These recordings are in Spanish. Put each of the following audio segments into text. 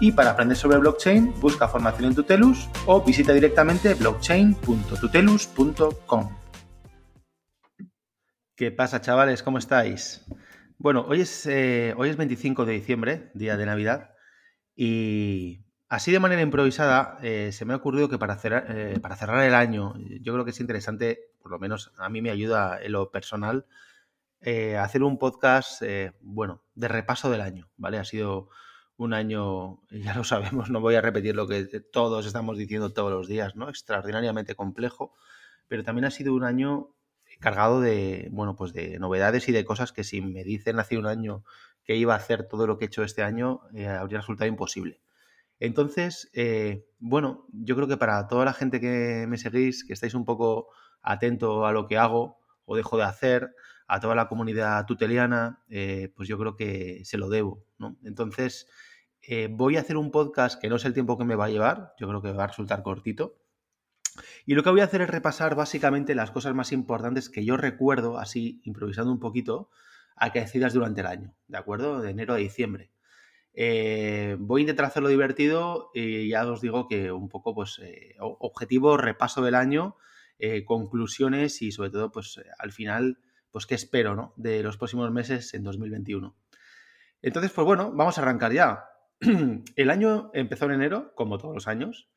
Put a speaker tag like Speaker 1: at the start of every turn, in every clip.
Speaker 1: y para aprender sobre blockchain, busca formación en Tutelus o visita directamente blockchain.tutelus.com. ¿Qué pasa, chavales? ¿Cómo estáis? Bueno, hoy es, eh, hoy es 25 de diciembre, día de Navidad, y así de manera improvisada eh, se me ha ocurrido que para cerrar, eh, para cerrar el año, yo creo que es interesante, por lo menos a mí me ayuda en lo personal, hacer un podcast, bueno, de repaso del año, ¿vale? Ha sido un año, ya lo sabemos, no voy a repetir lo que todos estamos diciendo todos los días, ¿no? Extraordinariamente complejo, pero también ha sido un año cargado de, bueno, pues de novedades y de cosas que si me dicen hace un año que iba a hacer todo lo que he hecho este año, eh, habría resultado imposible. Entonces, eh, bueno, yo creo que para toda la gente que me seguís, que estáis un poco atento a lo que hago o dejo de hacer, a toda la comunidad tuteliana, eh, pues yo creo que se lo debo. Entonces, eh, voy a hacer un podcast que no sé el tiempo que me va a llevar, yo creo que va a resultar cortito. Y lo que voy a hacer es repasar básicamente las cosas más importantes que yo recuerdo, así improvisando un poquito, acaecidas durante el año, ¿de acuerdo? De enero a diciembre. Eh, voy a intentar hacerlo divertido y ya os digo que un poco, pues, eh, objetivo, repaso del año, conclusiones y sobre todo, pues, al final, pues, qué espero, ¿no? De los próximos meses en 2021. Entonces, pues bueno, vamos a arrancar ya. el año empezó en enero, como todos los años.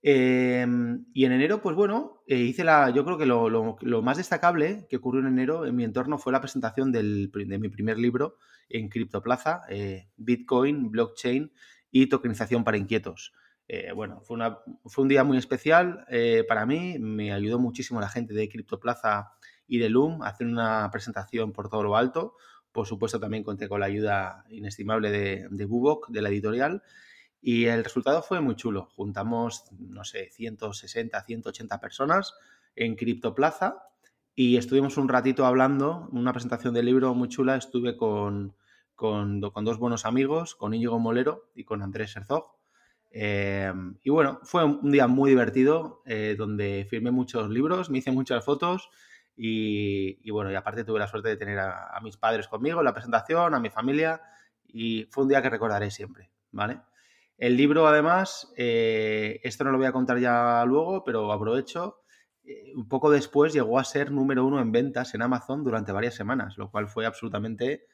Speaker 1: Em, y en enero, pues bueno, eh, hice la. Yo creo que lo, más destacable que ocurrió en enero en mi entorno fue la presentación de mi primer libro en Criptoplaza, eh, Bitcoin, Blockchain y Tokenización para Inquietos. Eh, bueno, fue, fue, un día muy especial para mí. Me ayudó muchísimo la gente de Criptoplaza y de Loom a hacer una presentación por todo lo alto. Por supuesto, también conté con la ayuda inestimable de, de Bubok, de la editorial. Y el resultado fue muy chulo. Juntamos, no sé, 160, 180 personas en Criptoplaza y estuvimos un ratito hablando, una presentación del libro muy chula. Estuve con, con, dos buenos amigos, con Íñigo Molero y con Andrés Herzog. Eh, y bueno, fue un día muy divertido eh, donde firmé muchos libros, me hice muchas fotos y, bueno, y aparte tuve la suerte de tener a, mis padres conmigo en la presentación, a mi familia, y fue un día que recordaré siempre, ¿vale? El libro, además, eh, esto no lo voy a contar ya luego, pero aprovecho, eh, un poco después llegó a ser número uno en ventas en Amazon durante varias semanas, lo cual fue absolutamente,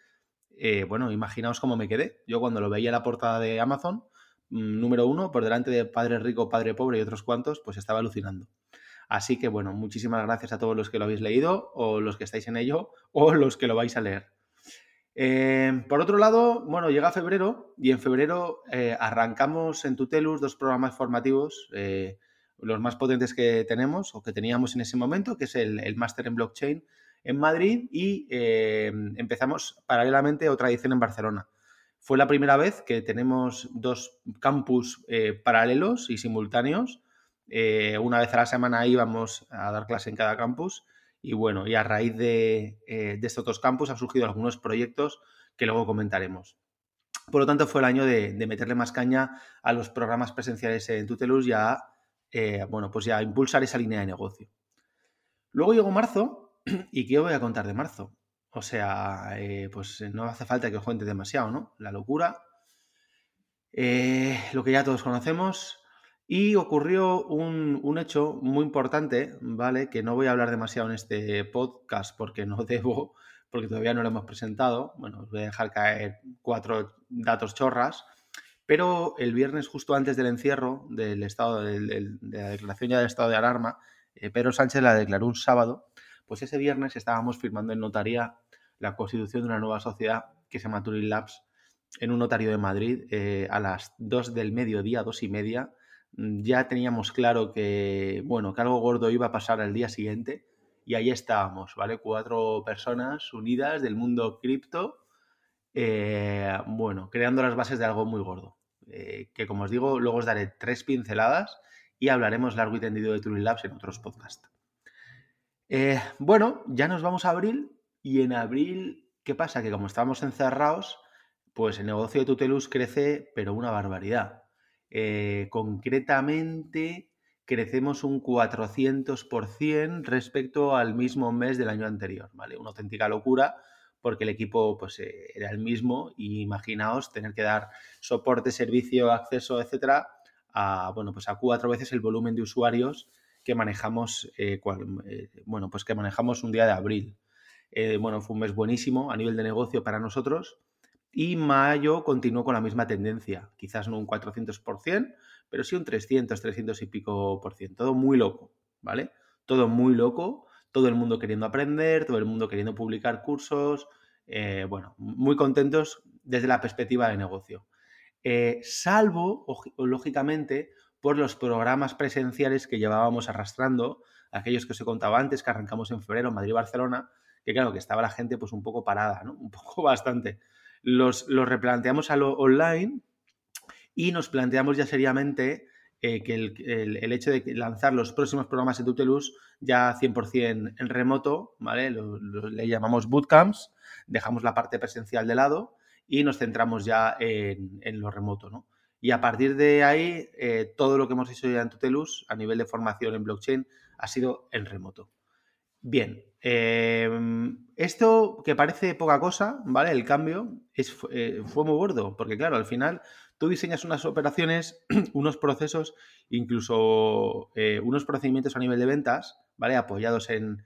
Speaker 1: eh, bueno, imaginaos cómo me quedé. Yo cuando lo veía en la portada de Amazon, mm, número uno, por delante de Padre Rico, Padre Pobre y otros cuantos, pues estaba alucinando. Así que bueno, muchísimas gracias a todos los que lo habéis leído o los que estáis en ello o los que lo vais a leer. Eh, por otro lado, bueno, llega febrero y en febrero eh, arrancamos en Tutelus dos programas formativos, eh, los más potentes que tenemos o que teníamos en ese momento, que es el, el Máster en Blockchain en Madrid y empezamos paralelamente otra edición en Barcelona. Fue la primera vez que tenemos dos campus paralelos y simultáneos eh, una vez a la semana íbamos a dar clase en cada campus y bueno, y a raíz de, eh, estos dos campus han surgido algunos proyectos que luego comentaremos. Por lo tanto, fue el año de, meterle más caña a los programas presenciales en Tutelus y a, eh, bueno, pues ya impulsar esa línea de negocio. Luego llegó marzo y ¿qué os voy a contar de marzo? O sea, pues no hace falta que os cuente demasiado, ¿no? La locura, lo que ya todos conocemos, y ocurrió un, hecho muy importante, ¿vale? Que no voy a hablar demasiado en este podcast porque no debo, porque todavía no lo hemos presentado. Bueno, os voy a dejar caer cuatro datos chorras. Pero el viernes, justo antes del encierro del estado de la declaración ya del estado de alarma, eh, Pedro Sánchez la declaró un sábado. Pues ese viernes estábamos firmando en notaría la constitución de una nueva sociedad que se llama Turing Labs en un notario de Madrid eh, a las 2 del mediodía, dos y media ya teníamos claro que, bueno, algo gordo iba a pasar al día siguiente y ahí estábamos, ¿vale? Cuatro personas unidas del mundo cripto, eh, bueno, creando las bases de algo muy gordo. Eh, que como os digo, luego os daré tres pinceladas y hablaremos largo y tendido de True Labs en otros podcasts. Eh, bueno, ya nos vamos a abril y en abril, ¿qué pasa? Que como estamos encerrados, pues el negocio de Tutelus crece, pero una barbaridad. Eh, concretamente, crecemos un 400% respecto al mismo mes del año anterior, ¿vale? Una auténtica locura porque el equipo pues, eh, era el mismo y imaginaos tener que dar soporte, servicio, acceso, etcétera, a, bueno, pues a cuatro veces el volumen de usuarios que manejamos, eh, bueno, pues que manejamos un día de abril. Bueno, fue un mes buenísimo a nivel de negocio para nosotros y mayo continuó con la misma tendencia, quizás no un 400%, pero sí un 300, 300 y pico por ciento. Todo muy loco, ¿vale? Todo muy loco, todo el mundo queriendo aprender, todo el mundo queriendo publicar cursos, bueno, muy contentos desde la perspectiva de negocio. salvo, lógicamente, por los programas presenciales que llevábamos arrastrando, aquellos que os he contado antes, que arrancamos en febrero Madrid-Barcelona, que claro, que estaba la gente pues un poco parada, ¿no? Un poco bastante. Los, replanteamos a lo online y nos planteamos ya seriamente eh, que el, hecho de lanzar los próximos programas de Tutelus ya 100% en remoto, ¿vale? le llamamos bootcamps, dejamos la parte presencial de lado y nos centramos ya en, en lo remoto, ¿no? Y a partir de ahí, eh, todo lo que hemos hecho ya en Tutelus a nivel de formación en blockchain ha sido en remoto. Bien, em, esto que parece poca cosa, ¿vale? El cambio es, eh, fue muy gordo, porque claro, al final tú diseñas unas operaciones, unos procesos, incluso eh, unos procedimientos a nivel de ventas, ¿vale? Apoyados en,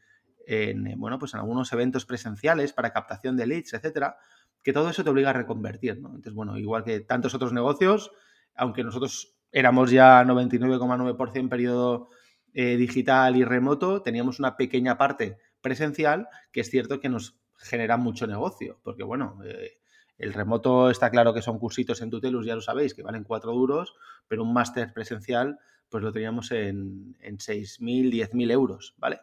Speaker 1: en, bueno, pues en algunos eventos presenciales para captación de leads, etcétera, que todo eso te obliga a reconvertir, ¿no? Entonces, bueno, igual que tantos otros negocios, aunque nosotros éramos ya 99,9% periodo eh, digital y remoto, teníamos una pequeña parte presencial que es cierto que nos genera mucho negocio, porque bueno, eh, el remoto está claro que son cursitos en Tutelus, ya lo sabéis, que valen 4 duros, pero un máster presencial pues lo teníamos en, en 6.000, 10.000 euros, ¿vale?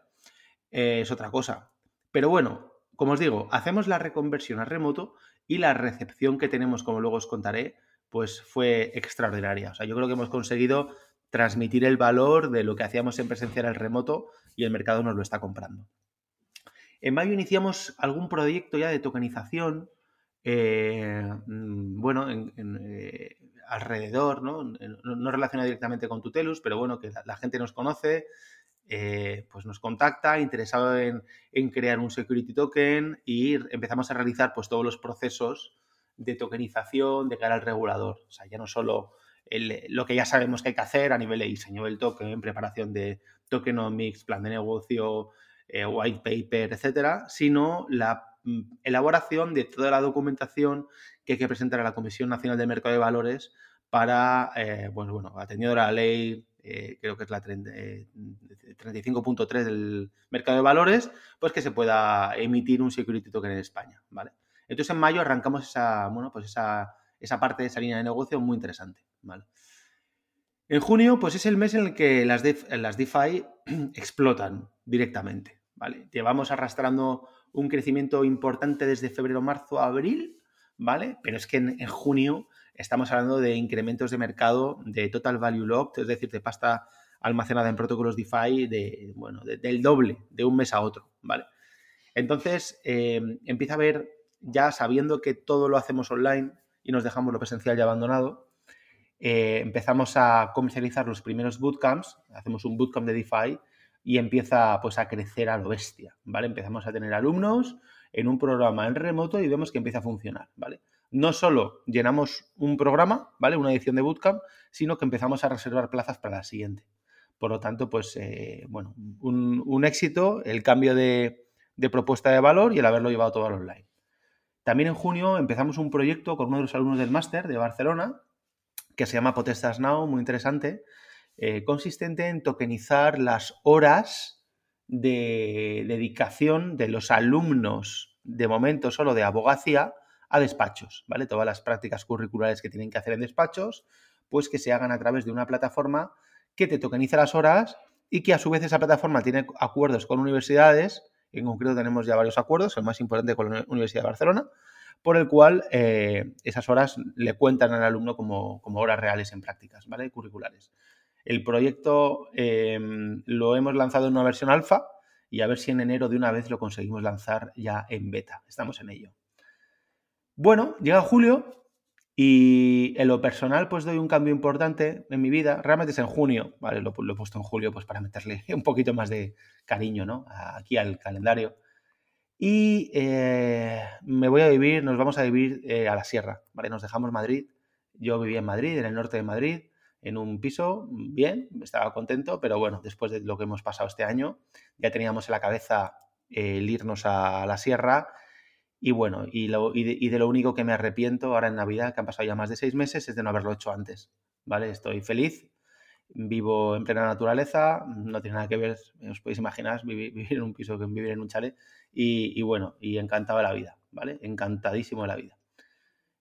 Speaker 1: Eh, es otra cosa. Pero bueno, como os digo, hacemos la reconversión a remoto y la recepción que tenemos, como luego os contaré, pues fue extraordinaria. O sea, yo creo que hemos conseguido transmitir el valor de lo que hacíamos en presencial al remoto y el mercado nos lo está comprando. En mayo iniciamos algún proyecto ya de tokenización, eh, mm, bueno, eh, alrededor, ¿no? relacionado directamente con Tutelus, pero bueno, que la, gente nos conoce, eh, pues nos contacta, interesado en, en, crear un security token y empezamos a realizar pues todos los procesos de tokenización de cara al regulador. O sea, ya no solo lo que ya sabemos que hay que hacer a nivel de diseño del token, preparación de tokenomics, plan de negocio, eh, white paper, etcétera, sino la mm, elaboración de toda la documentación que hay que presentar a la Comisión Nacional del Mercado de Valores para, eh, bueno, bueno, atendiendo a la ley, eh, creo que es la 35.3 del mercado de valores, pues que se pueda emitir un security token en España, ¿vale? Entonces en mayo arrancamos esa, bueno, pues esa, esa parte de esa línea de negocio muy interesante. ¿vale? En junio, pues es el mes en el que las, las DeFi explotan directamente. ¿vale? Llevamos arrastrando un crecimiento importante desde febrero, marzo, abril, ¿vale? Pero es que en, junio estamos hablando de incrementos de mercado de total value locked, es decir, de pasta almacenada en protocolos DeFi de, bueno, del doble de un mes a otro, ¿vale? Entonces, eh, empieza a haber ya sabiendo que todo lo hacemos online y nos dejamos lo presencial ya abandonado, eh, empezamos a comercializar los primeros bootcamps, hacemos un bootcamp de DeFi y empieza pues a crecer a lo bestia, ¿vale? Empezamos a tener alumnos en un programa en remoto y vemos que empieza a funcionar, ¿vale? No solo llenamos un programa, ¿vale? Una edición de bootcamp, sino que empezamos a reservar plazas para la siguiente. Por lo tanto, pues, eh, bueno, un, éxito, el cambio de, de propuesta de valor y el haberlo llevado todo al online. También en junio empezamos un proyecto con uno de los alumnos del máster de Barcelona, que se llama Potestas Now, muy interesante, eh, consistente en tokenizar las horas de dedicación de los alumnos, de momento solo de abogacía, a despachos, ¿vale? Todas las prácticas curriculares que tienen que hacer en despachos, pues que se hagan a través de una plataforma que te tokeniza las horas y que a su vez esa plataforma tiene acuerdos con universidades en concreto tenemos ya varios acuerdos, el más importante con la Universidad de Barcelona, por el cual eh, esas horas le cuentan al alumno como, horas reales en prácticas, ¿vale? Curriculares. El proyecto em, lo hemos lanzado en una versión alfa y a ver si en enero de una vez lo conseguimos lanzar ya en beta. Estamos en ello. Bueno, llega julio y en lo personal, pues doy un cambio importante en mi vida. Realmente es en junio, ¿vale? Lo, he puesto en julio pues para meterle un poquito más de cariño, ¿no? Aquí al calendario. Y eh, me voy a vivir, nos vamos a vivir eh, a la sierra, ¿vale? Nos dejamos Madrid. Yo vivía en Madrid, en el norte de Madrid, en un piso, bien, estaba contento, pero bueno, después de lo que hemos pasado este año, ya teníamos en la cabeza el irnos a la sierra y bueno, y, de, lo único que me arrepiento ahora en Navidad, que han pasado ya más de seis meses, es de no haberlo hecho antes. ¿Vale? Estoy feliz, vivo en plena naturaleza, no tiene nada que ver, os podéis imaginar, vivir, en un piso que vivir en un chalet. Y, bueno, y encantado de la vida, ¿vale? Encantadísimo de la vida.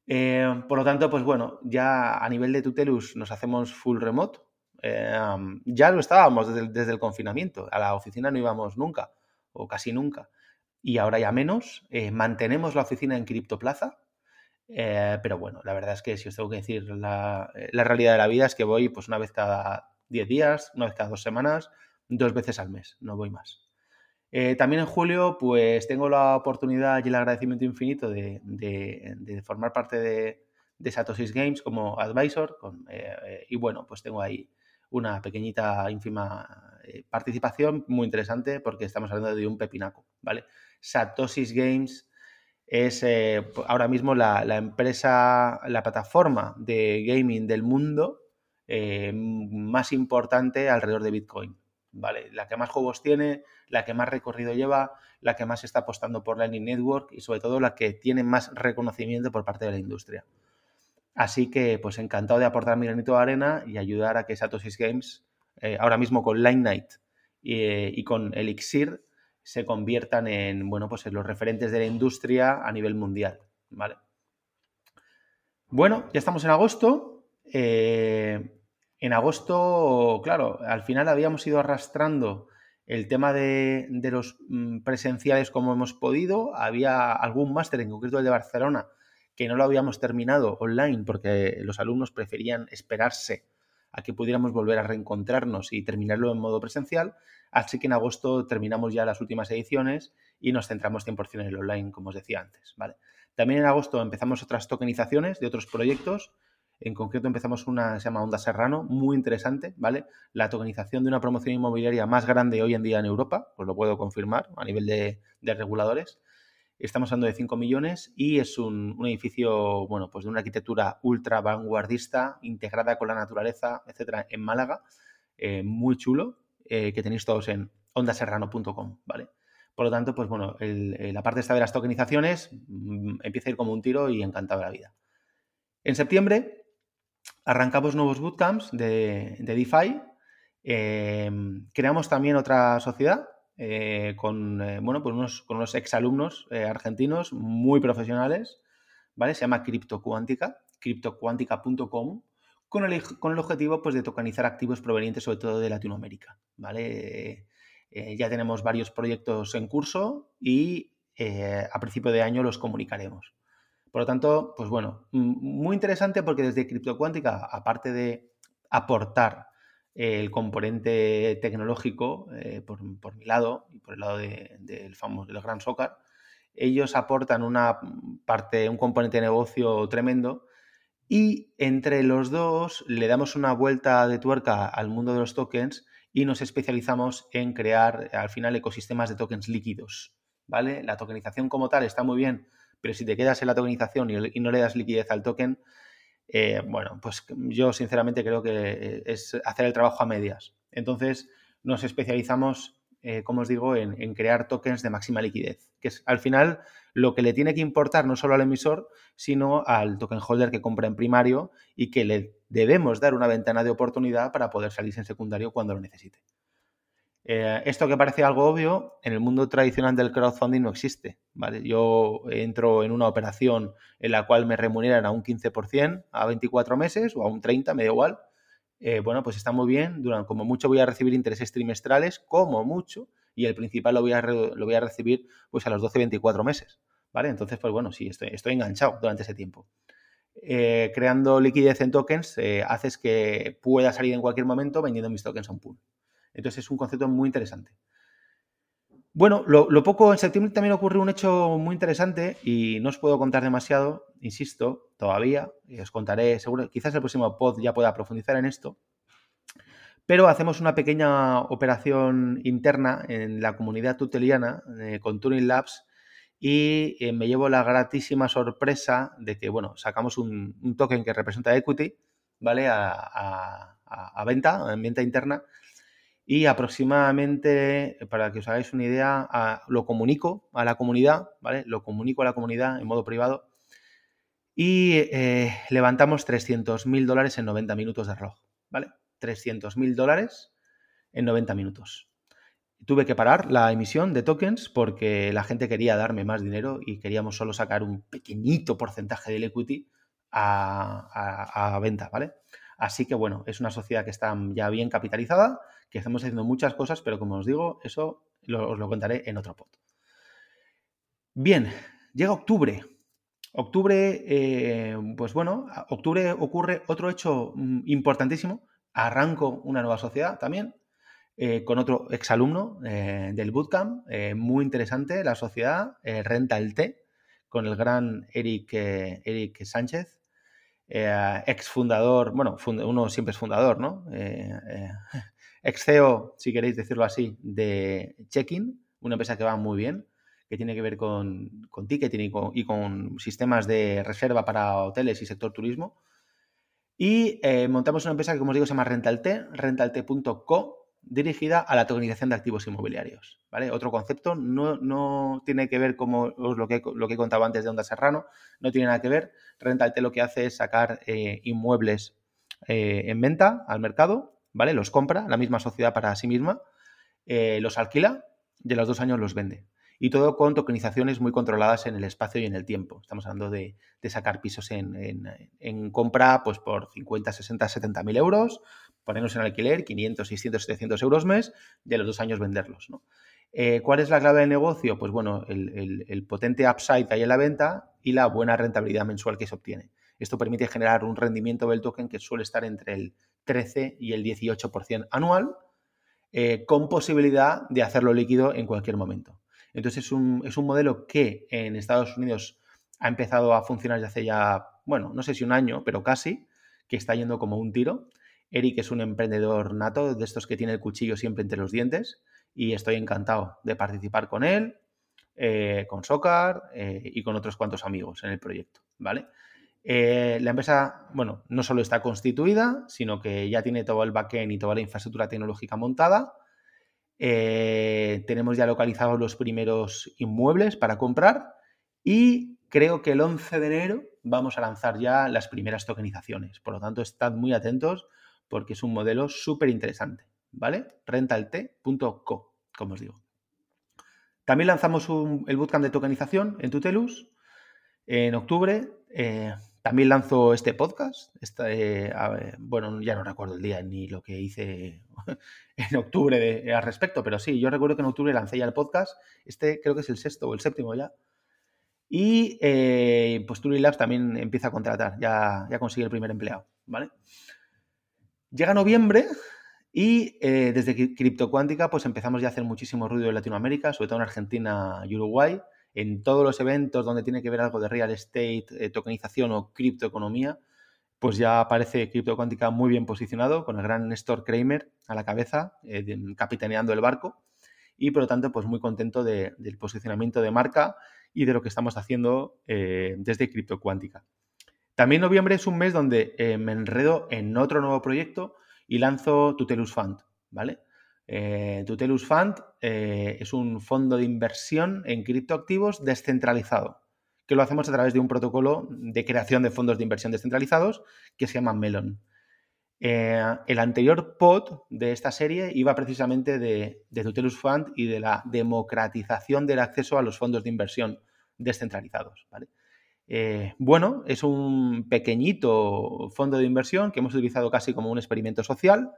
Speaker 1: Eh, por lo tanto, pues bueno, ya a nivel de Tutelus nos hacemos full remote. Eh, ya lo estábamos desde desde el confinamiento. A la oficina no íbamos nunca, o casi nunca y ahora ya menos. Eh, mantenemos la oficina en Criptoplaza, eh, pero bueno, la verdad es que si os tengo que decir la, eh, la, realidad de la vida es que voy pues una vez cada 10 días, una vez cada dos semanas, dos veces al mes, no voy más. también en julio pues tengo la oportunidad y el agradecimiento infinito de, de, formar parte de, de, Satoshis Games como advisor y bueno, pues tengo ahí una pequeñita, ínfima participación muy interesante porque estamos hablando de un pepinaco, ¿vale? Satoshis Games es eh, ahora mismo la, empresa, la plataforma de gaming del mundo eh, más importante alrededor de Bitcoin. ¿vale? La que más juegos tiene, la que más recorrido lleva, la que más está apostando por Lightning Network y sobre todo la que tiene más reconocimiento por parte de la industria. Así que, pues encantado de aportar mi granito de arena y ayudar a que Satoshis Games, eh, ahora mismo con Line Night y con Elixir, se conviertan en, bueno, pues los referentes de la industria a nivel mundial, ¿vale? Bueno, ya estamos en agosto. Eh, en agosto, claro, al final habíamos ido arrastrando el tema de, los mm, presenciales como hemos podido. Había algún máster, en concreto el de Barcelona, que no lo habíamos terminado online porque los alumnos preferían esperarse a que pudiéramos volver a reencontrarnos y terminarlo en modo presencial. Así que en agosto terminamos ya las últimas ediciones y nos centramos 100% en el online, como os decía antes. ¿vale? También en agosto empezamos otras tokenizaciones de otros proyectos. En concreto empezamos una se llama Onda Serrano, muy interesante, ¿vale? La tokenización de una promoción inmobiliaria más grande hoy en día en Europa, os lo puedo confirmar a nivel de, reguladores. Estamos hablando de 5 millones y es un, edificio, bueno, pues de una arquitectura ultra vanguardista, integrada con la naturaleza, etcétera, en Málaga, eh, muy chulo, eh, que tenéis todos en ondaserrano.com, ¿vale? Por lo tanto, pues bueno, eh, la parte esta de las tokenizaciones mm, empieza a ir como un tiro y encantado la vida. En septiembre arrancamos nuevos bootcamps de, DeFi. Creamos también otra sociedad eh, con, bueno, pues unos, con unos exalumnos argentinos muy profesionales, ¿vale? Se llama CryptoQuántica, cryptoquantica.com con el, objetivo pues, de tokenizar activos provenientes sobre todo de Latinoamérica. ¿vale? Eh, ya tenemos varios proyectos en curso y eh, a principio de año los comunicaremos. Por lo tanto, pues bueno, muy interesante porque desde CryptoQuántica, aparte de aportar el componente tecnológico eh, por, mi lado y por el lado del famoso del Gran Soccer, ellos aportan una parte, un componente de negocio tremendo y entre los dos le damos una vuelta de tuerca al mundo de los tokens y nos especializamos en crear al final ecosistemas de tokens líquidos. ¿Vale? La tokenización como tal está muy bien, pero si te quedas en la tokenización y, no le das liquidez al token, eh, bueno, pues yo sinceramente creo que es hacer el trabajo a medias. Entonces nos especializamos, eh, como os digo, en, en crear tokens de máxima liquidez, que es al final lo que le tiene que importar no solo al emisor, sino al token holder que compra en primario y que le debemos dar una ventana de oportunidad para poder salirse en secundario cuando lo necesite. Eh, esto que parece algo obvio, en el mundo tradicional del crowdfunding no existe. ¿vale? Yo entro en una operación en la cual me remuneran a un 15% a 24 meses o a un 30%, me da igual. Eh, bueno, pues está muy bien. Como mucho voy a recibir intereses trimestrales, como mucho, y el principal lo voy a, recibir pues a los 12-24 meses, ¿vale? Entonces, pues bueno, sí, estoy, enganchado durante ese tiempo. eh, creando liquidez en tokens, haces que pueda salir en cualquier momento vendiendo mis tokens a un pool. Entonces es un concepto muy interesante. Bueno, lo, poco, en septiembre también ocurrió un hecho muy interesante y no os puedo contar demasiado, insisto, todavía, y os contaré, seguro, quizás el próximo pod ya pueda profundizar en esto, pero hacemos una pequeña operación interna en la comunidad tuteliana eh, con Turing Labs y eh, me llevo la gratísima sorpresa de que, bueno, sacamos un, token que representa equity, ¿vale? A, a venta, en venta interna, y aproximadamente, para que os hagáis una idea, lo comunico a la comunidad, ¿vale? Lo comunico a la comunidad en modo privado y eh, levantamos 300.000 dólares en 90 minutos de reloj, ¿vale? 300.000 dólares en 90 minutos. Tuve que parar la emisión de tokens porque la gente quería darme más dinero y queríamos solo sacar un pequeñito porcentaje del equity a, a venta, ¿vale? Así que bueno, es una sociedad que está ya bien capitalizada que estamos haciendo muchas cosas, pero como os digo, eso os lo contaré en otro pod. Bien, llega octubre. Octubre, eh, pues bueno, octubre ocurre otro hecho mm, importantísimo. Arranco una nueva sociedad también, eh, con otro exalumno eh, del bootcamp, muy interesante, la sociedad Renta el T, con el gran Eric, Eric Sánchez, ex fundador, bueno, uno siempre es fundador, ¿no? ex CEO, si queréis decirlo así, de Check-in, una empresa que va muy bien, que tiene que ver con, con ticketing y con, sistemas de reserva para hoteles y sector turismo. Y eh, montamos una empresa que, como os digo, se llama Rentalte, rentalte.co, dirigida a la tokenización de activos inmobiliarios. ¿vale? Otro concepto, no, tiene que ver como lo que, lo que he contado antes de Onda Serrano, no tiene nada que ver. Rentalte lo que hace es sacar eh, inmuebles eh, en venta al mercado ¿vale? Los compra la misma sociedad para sí misma, eh, los alquila y a los dos años los vende. Y todo con tokenizaciones muy controladas en el espacio y en el tiempo. Estamos hablando de, sacar pisos en, compra pues por 50, 60, 70 mil euros, ponerlos en alquiler, 500, 600, 700 euros mes y a los dos años venderlos. Eh, ¿Cuál es la clave del negocio? Pues bueno, el, potente upside que hay en la venta y la buena rentabilidad mensual que se obtiene. Esto permite generar un rendimiento del token que suele estar entre el 13 y el 18% anual, eh, con posibilidad de hacerlo líquido en cualquier momento. Entonces es un, modelo que en Estados Unidos ha empezado a funcionar desde hace ya, bueno, no sé si un año, pero casi, que está yendo como un tiro. Eric es un emprendedor nato, de estos que tiene el cuchillo siempre entre los dientes, y estoy encantado de participar con él, eh, con Socar eh, y con otros cuantos amigos en el proyecto, ¿vale? Eh, la empresa, bueno, no solo está constituida, sino que ya tiene todo el backend y toda la infraestructura tecnológica montada. Tenemos ya localizados los primeros inmuebles para comprar y creo que el 11 de enero vamos a lanzar ya las primeras tokenizaciones. Por lo tanto, estad muy atentos porque es un modelo súper interesante, ¿vale? Rentalt.co, como os digo. También lanzamos el bootcamp de tokenización en Tutelus en octubre. Eh, también lanzo este podcast. Eh, bueno, ya no recuerdo el día ni lo que hice en octubre al respecto, pero sí, yo recuerdo que en octubre lancé ya el podcast. Este creo que es el sexto o el séptimo ya. Y eh, pues Turing Labs también empieza a contratar, ya, ya consigue el primer empleado, ¿vale? Llega noviembre y eh, desde Criptocuántica pues empezamos ya a hacer muchísimo ruido en Latinoamérica, sobre todo en Argentina y Uruguay en todos los eventos donde tiene que ver algo de real estate, eh, tokenización o criptoeconomía, pues ya aparece Cripto Cuántica muy bien posicionado, con el gran Néstor Kramer a la cabeza, eh, capitaneando el barco, y por lo tanto, pues muy contento del posicionamiento de marca y de lo que estamos haciendo desde Cripto Cuántica. También noviembre es un mes donde me enredo en otro nuevo proyecto y lanzo Tutelus Fund, ¿vale? Eh, Tutelus Fund eh, es un fondo de inversión en criptoactivos descentralizado, que lo hacemos a través de un protocolo de creación de fondos de inversión descentralizados que se llama Melon. Eh, el anterior pod de esta serie iba precisamente de, Tutelus Fund y de la democratización del acceso a los fondos de inversión descentralizados. Bueno, es un pequeñito fondo de inversión que hemos utilizado casi como un experimento social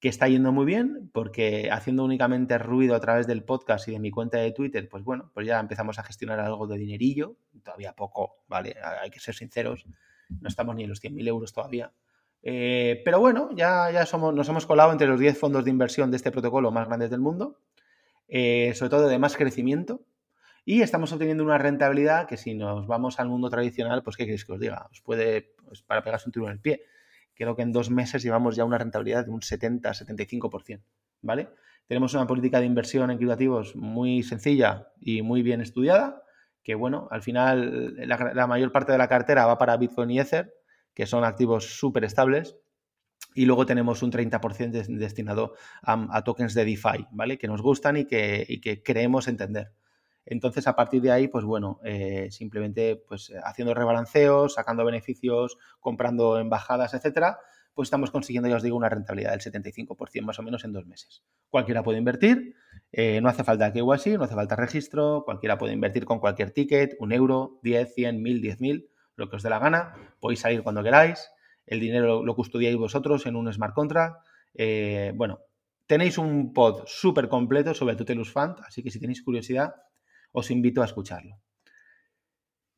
Speaker 1: que está yendo muy bien, porque haciendo únicamente ruido a través del podcast y de mi cuenta de Twitter, pues bueno, pues ya empezamos a gestionar algo de dinerillo, todavía poco, ¿vale? Hay que ser sinceros, no estamos ni en los 100.000 euros todavía. Eh, pero bueno, ya, ya somos, nos hemos colado entre los 10 fondos de inversión de este protocolo más grandes del mundo, eh, sobre todo de más crecimiento, y estamos obteniendo una rentabilidad que si nos vamos al mundo tradicional, pues qué queréis que os diga, os puede, pues, para pegarse un tiro en el pie. Creo que en dos meses llevamos ya una rentabilidad de un 70-75%, ¿vale? Tenemos una política de inversión en criptoactivos muy sencilla y muy bien estudiada, que bueno, al final la, mayor parte de la cartera va para Bitcoin y Ether, que son activos súper estables, y luego tenemos un 30% destinado a, tokens de DeFi, ¿vale? Que nos gustan y que, y que creemos entender. Entonces, a partir de ahí, pues bueno, eh, simplemente pues haciendo rebalanceos, sacando beneficios, comprando embajadas, etcétera, pues estamos consiguiendo, ya os digo, una rentabilidad del 75% más o menos en dos meses. Cualquiera puede invertir, eh, no hace falta que así, no hace falta registro, cualquiera puede invertir con cualquier ticket, un euro, 10, 100, 1000, 10.000, lo que os dé la gana, podéis salir cuando queráis, el dinero lo, custodiáis vosotros en un smart contract. Eh, bueno, tenéis un pod súper completo sobre el Tutelus Fund, así que si tenéis curiosidad, os invito a escucharlo.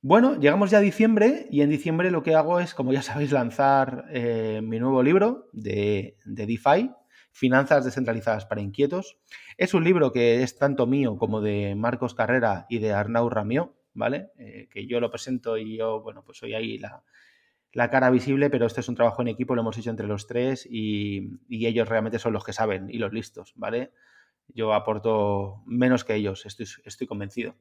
Speaker 1: Bueno, llegamos ya a diciembre y en diciembre lo que hago es, como ya sabéis, lanzar eh, mi nuevo libro de, de, DeFi, Finanzas descentralizadas para inquietos. Es un libro que es tanto mío como de Marcos Carrera y de Arnau Ramió, ¿vale? Eh, que yo lo presento y yo, bueno, pues soy ahí la, cara visible, pero este es un trabajo en equipo, lo hemos hecho entre los tres y ellos realmente son los que saben y los listos, ¿vale? Yo aporto menos que ellos, estoy, estoy convencido.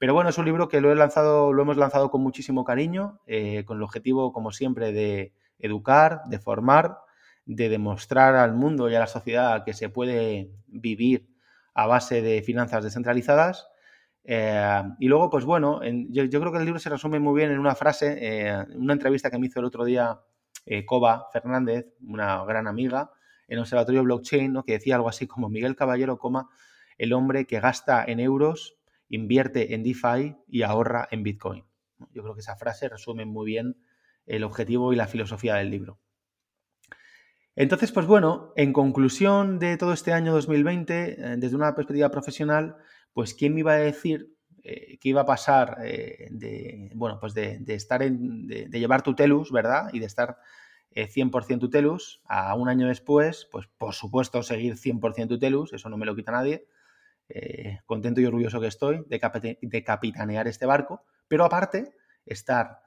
Speaker 1: Pero bueno, es un libro que lo, he lanzado, lo hemos lanzado con muchísimo cariño, eh, con el objetivo, como siempre, de educar, de formar, de demostrar al mundo y a la sociedad que se puede vivir a base de finanzas descentralizadas. Eh, y luego, pues bueno, yo, creo que el libro se resume muy bien en una frase, eh, una entrevista que me hizo el otro día Coba Fernández, una gran amiga, en Observatorio Blockchain, ¿no? que decía algo así como Miguel Caballero, coma, el hombre que gasta en euros, invierte en DeFi y ahorra en Bitcoin. Yo creo que esa frase resume muy bien el objetivo y la filosofía del libro. Entonces, pues bueno, en conclusión de todo este año 2020, eh, desde una perspectiva profesional, pues quién me iba a decir eh, qué iba a pasar eh, de, bueno, pues de, estar en, de, de, llevar tutelus, ¿verdad? Y de estar 100% eh, Tutelus, a un año después, pues por supuesto seguir 100% Tutelus, eso no me lo quita nadie, eh, contento y orgulloso que estoy de, capitanear este barco, pero aparte estar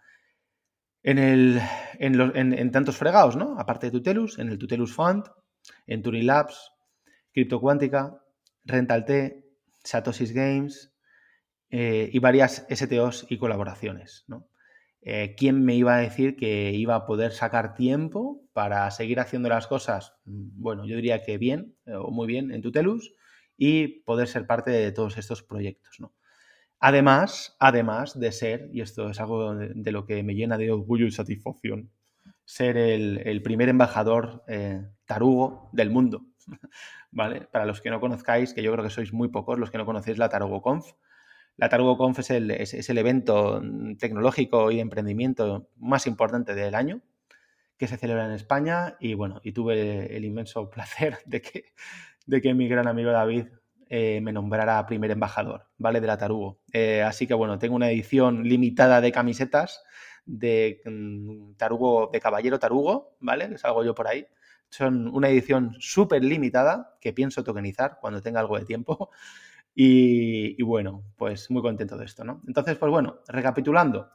Speaker 1: en, el, en, tantos fregados, ¿no? Aparte de Tutelus, en el Tutelus Fund, en Turing Labs, Crypto Cuántica, Rental T, Satoshis Games eh, y varias STOs y colaboraciones, ¿no? Eh, ¿quién me iba a decir que iba a poder sacar tiempo para seguir haciendo las cosas? Mm, bueno, yo diría que bien, eh, o muy bien, en Tutelus, y poder ser parte de todos estos proyectos, ¿no? Además, además de ser, y esto es algo de, lo que me llena de orgullo y satisfacción, ser el, primer embajador eh, tarugo del mundo, ¿vale? Para los que no conozcáis, que yo creo que sois muy pocos los que no conocéis la Tarugo Conf, la es el, es, el evento tecnológico y de emprendimiento más importante del año que se celebra en España y bueno, y tuve el inmenso placer de que, de que mi gran amigo David eh, me nombrara primer embajador, ¿vale? De la Tarugo. Eh, así que bueno, tengo una edición limitada de camisetas de mm, Tarugo, de Caballero Tarugo, ¿vale? Que salgo yo por ahí. Son una edición súper limitada que pienso tokenizar cuando tenga algo de tiempo. Y, bueno, pues muy contento de esto, ¿no? Entonces, pues bueno, recapitulando,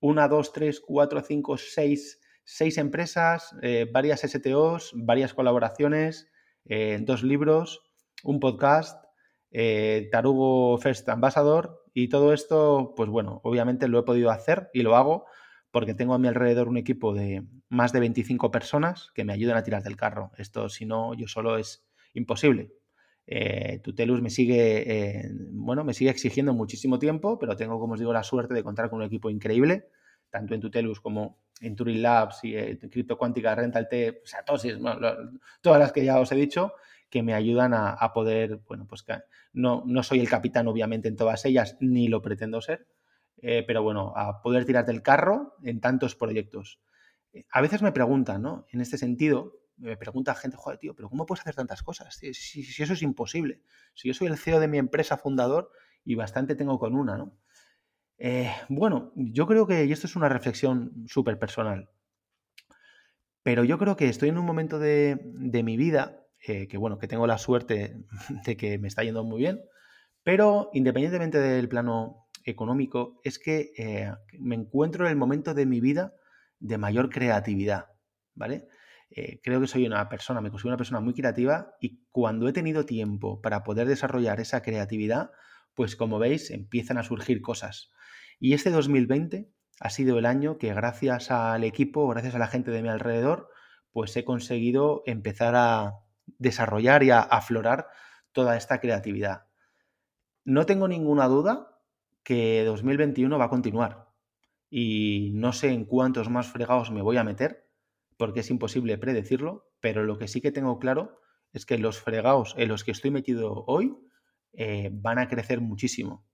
Speaker 1: una, dos, tres, cuatro, cinco, seis, seis empresas, eh, varias STOs, varias colaboraciones, eh, dos libros, un podcast, eh, Tarugo First Ambassador y todo esto, pues bueno, obviamente lo he podido hacer y lo hago porque tengo a mi alrededor un equipo de más de 25 personas que me ayudan a tirar del carro. Esto, si no, yo solo es imposible. Eh, Tutelus me sigue, eh, bueno, me sigue exigiendo muchísimo tiempo, pero tengo, como os digo, la suerte de contar con un equipo increíble, tanto en Tutelus como en Turing Labs y en Crypto Cuántica, Rental T, todas las que ya os he dicho, que me ayudan a, poder, bueno, pues no, no soy el capitán obviamente en todas ellas, ni lo pretendo ser, eh, pero bueno, a poder tirar del carro en tantos proyectos. A veces me preguntan, ¿no? En este sentido, me pregunta gente, joder, tío, pero ¿cómo puedes hacer tantas cosas? Si, eso es imposible. Si yo soy el CEO de mi empresa fundador y bastante tengo con una, ¿no? Eh, bueno, yo creo que, y esto es una reflexión súper personal, pero yo creo que estoy en un momento de, mi vida, eh, que bueno, que tengo la suerte de que me está yendo muy bien, pero independientemente del plano económico, es que eh, me encuentro en el momento de mi vida de mayor creatividad, ¿vale? Creo que soy una persona, me considero una persona muy creativa y cuando he tenido tiempo para poder desarrollar esa creatividad, pues como veis empiezan a surgir cosas. Y este 2020 ha sido el año que gracias al equipo, gracias a la gente de mi alrededor, pues he conseguido empezar a desarrollar y a aflorar toda esta creatividad. No tengo ninguna duda que 2021 va a continuar y no sé en cuántos más fregados me voy a meter, porque es imposible predecirlo, pero lo que sí que tengo claro es que los fregados en los que estoy metido hoy eh, van a crecer muchísimo.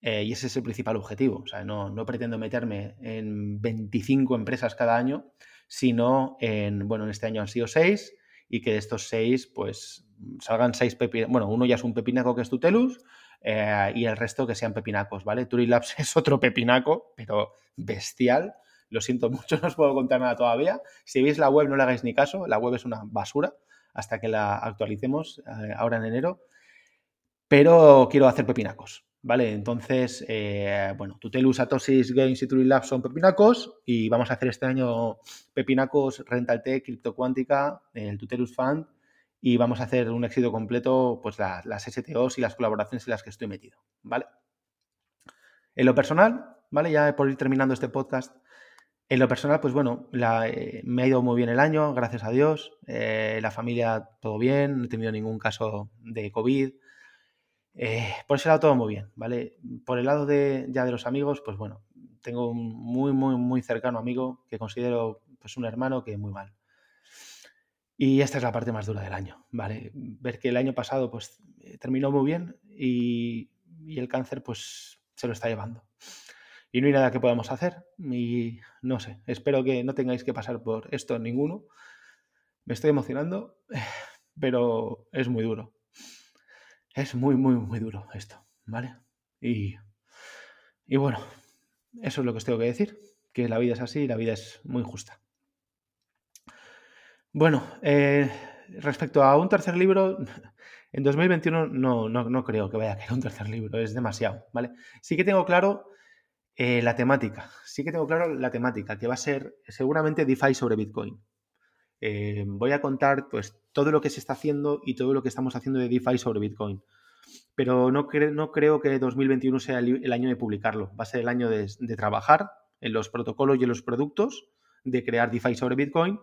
Speaker 1: Eh, y ese es el principal objetivo. O sea, no, pretendo meterme en 25 empresas cada año, sino en, bueno, en este año han sido 6 y que de estos 6, pues salgan 6 pepinacos. Bueno, uno ya es un pepinaco que es Tutelus eh, y el resto que sean pepinacos, ¿vale? Turilabs es otro pepinaco, pero bestial. Lo siento mucho, no os puedo contar nada todavía. Si veis la web, no le hagáis ni caso. La web es una basura hasta que la actualicemos eh, ahora en enero. Pero quiero hacer pepinacos. ¿vale? Entonces, eh, bueno, Tutelus, Atosis, Games y Turilabs son pepinacos y vamos a hacer este año pepinacos, Rental Tech, Crypto Cuántica, el Tutelus Fund y vamos a hacer un éxito completo, pues las STOs y las colaboraciones en las que estoy metido, ¿vale? En lo personal, ¿vale? Ya por ir terminando este podcast, en lo personal, pues bueno, eh, me ha ido muy bien el año, gracias a Dios. Eh, la familia, todo bien, no he tenido ningún caso de COVID. Eh, por ese lado todo muy bien, ¿vale? Por el lado de ya de los amigos, pues bueno, tengo un muy, muy, muy cercano amigo que considero pues un hermano que muy mal. Y esta es la parte más dura del año, ¿vale? Ver que el año pasado pues terminó muy bien y, y el cáncer pues se lo está llevando. Y no hay nada que podamos hacer y no sé, espero que no tengáis que pasar por esto ninguno. Me estoy emocionando, pero es muy duro. Es muy, muy, muy duro esto, ¿vale? Y, y bueno, eso es lo que os tengo que decir, que la vida es así y la vida es muy justa. Bueno, eh, respecto a un tercer libro, en 2021 no, no, creo que vaya a querer un tercer libro, es demasiado, ¿vale? Sí que tengo claro eh, la temática, sí que tengo claro la temática, que va a ser seguramente DeFi sobre Bitcoin. Eh, voy a contar pues todo lo que se está haciendo y todo lo que estamos haciendo de DeFi sobre Bitcoin. Pero no, no creo que 2021 sea el, año de publicarlo. Va a ser el año de, trabajar en los protocolos y en los productos, de crear DeFi sobre Bitcoin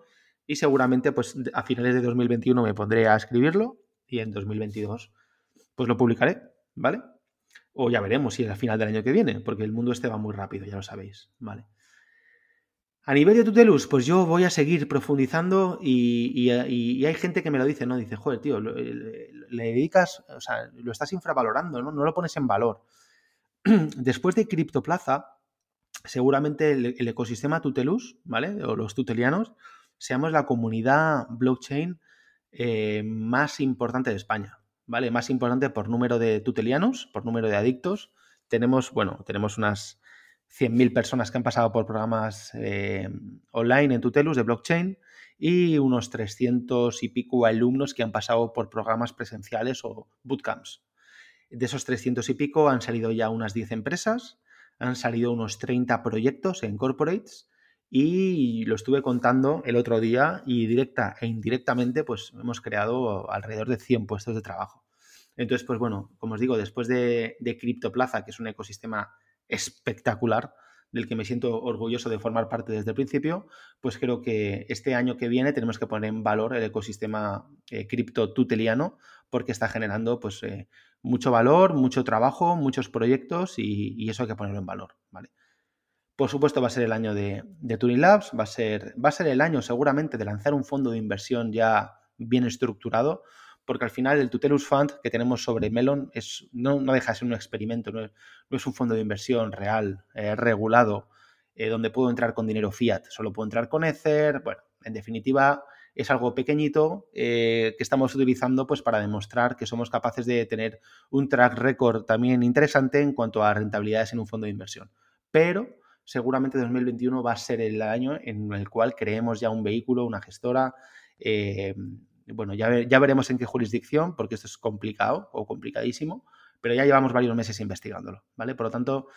Speaker 1: y seguramente pues a finales de 2021 me pondré a escribirlo y en 2022 pues lo publicaré, ¿vale? O ya veremos si es al final del año que viene, porque el mundo este va muy rápido, ya lo sabéis, ¿vale? A nivel de Tutelus, pues yo voy a seguir profundizando y, hay gente que me lo dice, ¿no? Dice, joder, tío, le, dedicas, o sea, lo estás infravalorando, ¿no? No lo pones en valor. Después de Criptoplaza, seguramente el, ecosistema Tutelus, ¿vale? O los tutelianos, seamos la comunidad blockchain eh, más importante de España, ¿vale? Más importante por número de tutelianos, por número de adictos. Tenemos, bueno, tenemos unas 100.000 personas que han pasado por programas eh, online en Tutelus de blockchain y unos 300 y pico alumnos que han pasado por programas presenciales o bootcamps. De esos 300 y pico han salido ya unas 10 empresas, han salido unos 30 proyectos en corporates y lo estuve contando el otro día y directa e indirectamente pues hemos creado alrededor de 100 puestos de trabajo. Entonces, pues bueno, como os digo, después de, de CryptoPlaza, que es un ecosistema espectacular del que me siento orgulloso de formar parte desde el principio, pues creo que este año que viene tenemos que poner en valor el ecosistema eh, cripto tuteliano porque está generando pues eh, mucho valor, mucho trabajo, muchos proyectos y, eso hay que ponerlo en valor, ¿vale? Por supuesto va a ser el año de, de Turing Labs, va a, ser, va a ser el año seguramente de lanzar un fondo de inversión ya bien estructurado, porque al final el Tutelus Fund que tenemos sobre Melon es, no, deja de ser un experimento, no es, un fondo de inversión real, eh, regulado, eh, donde puedo entrar con dinero fiat, solo puedo entrar con Ether. Bueno, en definitiva, es algo pequeñito eh, que estamos utilizando pues, para demostrar que somos capaces de tener un track record también interesante en cuanto a rentabilidades en un fondo de inversión. Pero seguramente 2021 va a ser el año en el cual creemos ya un vehículo, una gestora. Eh, bueno, ya, ya veremos en qué jurisdicción, porque esto es complicado o complicadísimo, pero ya llevamos varios meses investigándolo, ¿vale? Por lo tanto,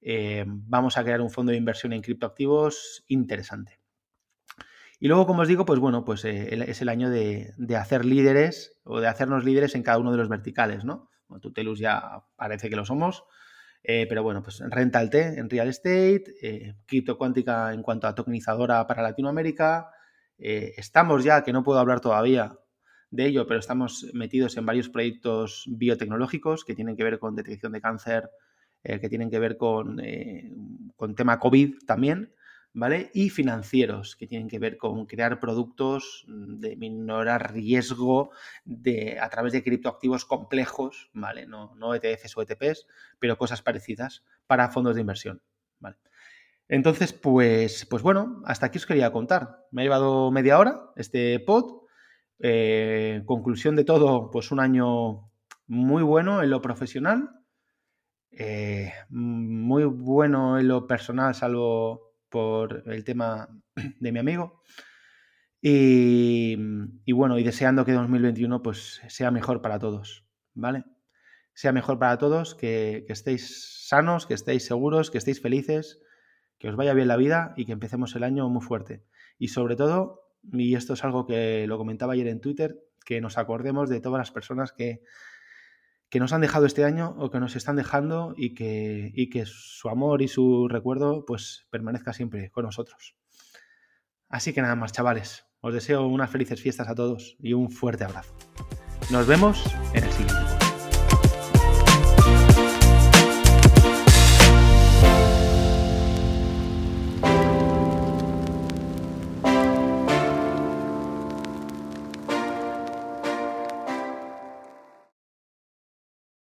Speaker 1: eh, vamos a crear un fondo de inversión en criptoactivos interesante. Y luego, como os digo, pues bueno, pues eh, es el año de, hacer líderes o de hacernos líderes en cada uno de los verticales, ¿no? Tutelus ya parece que lo somos, eh, pero bueno, pues Rental T en Real Estate, eh, Cuántica en cuanto a tokenizadora para Latinoamérica. estamos ya, que no puedo hablar todavía de ello, pero estamos metidos en varios proyectos biotecnológicos que tienen que ver con detección de cáncer, que tienen que ver con, con tema COVID también. Y financieros, que tienen que ver con crear productos mm, de menor riesgo de, a través de criptoactivos complejos, ¿vale? No, no ETFs o ETPs, pero cosas parecidas para fondos de inversión, ¿vale? Entonces, pues, pues bueno, hasta aquí os quería contar. Me ha llevado media hora este pod. Eh, conclusión de todo, pues un año muy bueno en lo profesional, eh, muy bueno en lo personal, salvo por el tema de mi amigo. Y, bueno, y deseando que 2021 pues sea mejor para todos, ¿vale? Sea mejor para todos, que, estéis sanos, que estéis seguros, que estéis felices, que os vaya bien la vida y que empecemos el año muy fuerte. Y sobre todo, y esto es algo que lo comentaba ayer en Twitter, que nos acordemos de todas las personas que, que nos han dejado este año o que nos están dejando y que, y que su amor y su recuerdo pues permanezca siempre con nosotros. Así que nada más, chavales. Os deseo unas felices fiestas a todos y un fuerte abrazo. Nos vemos en el siguiente.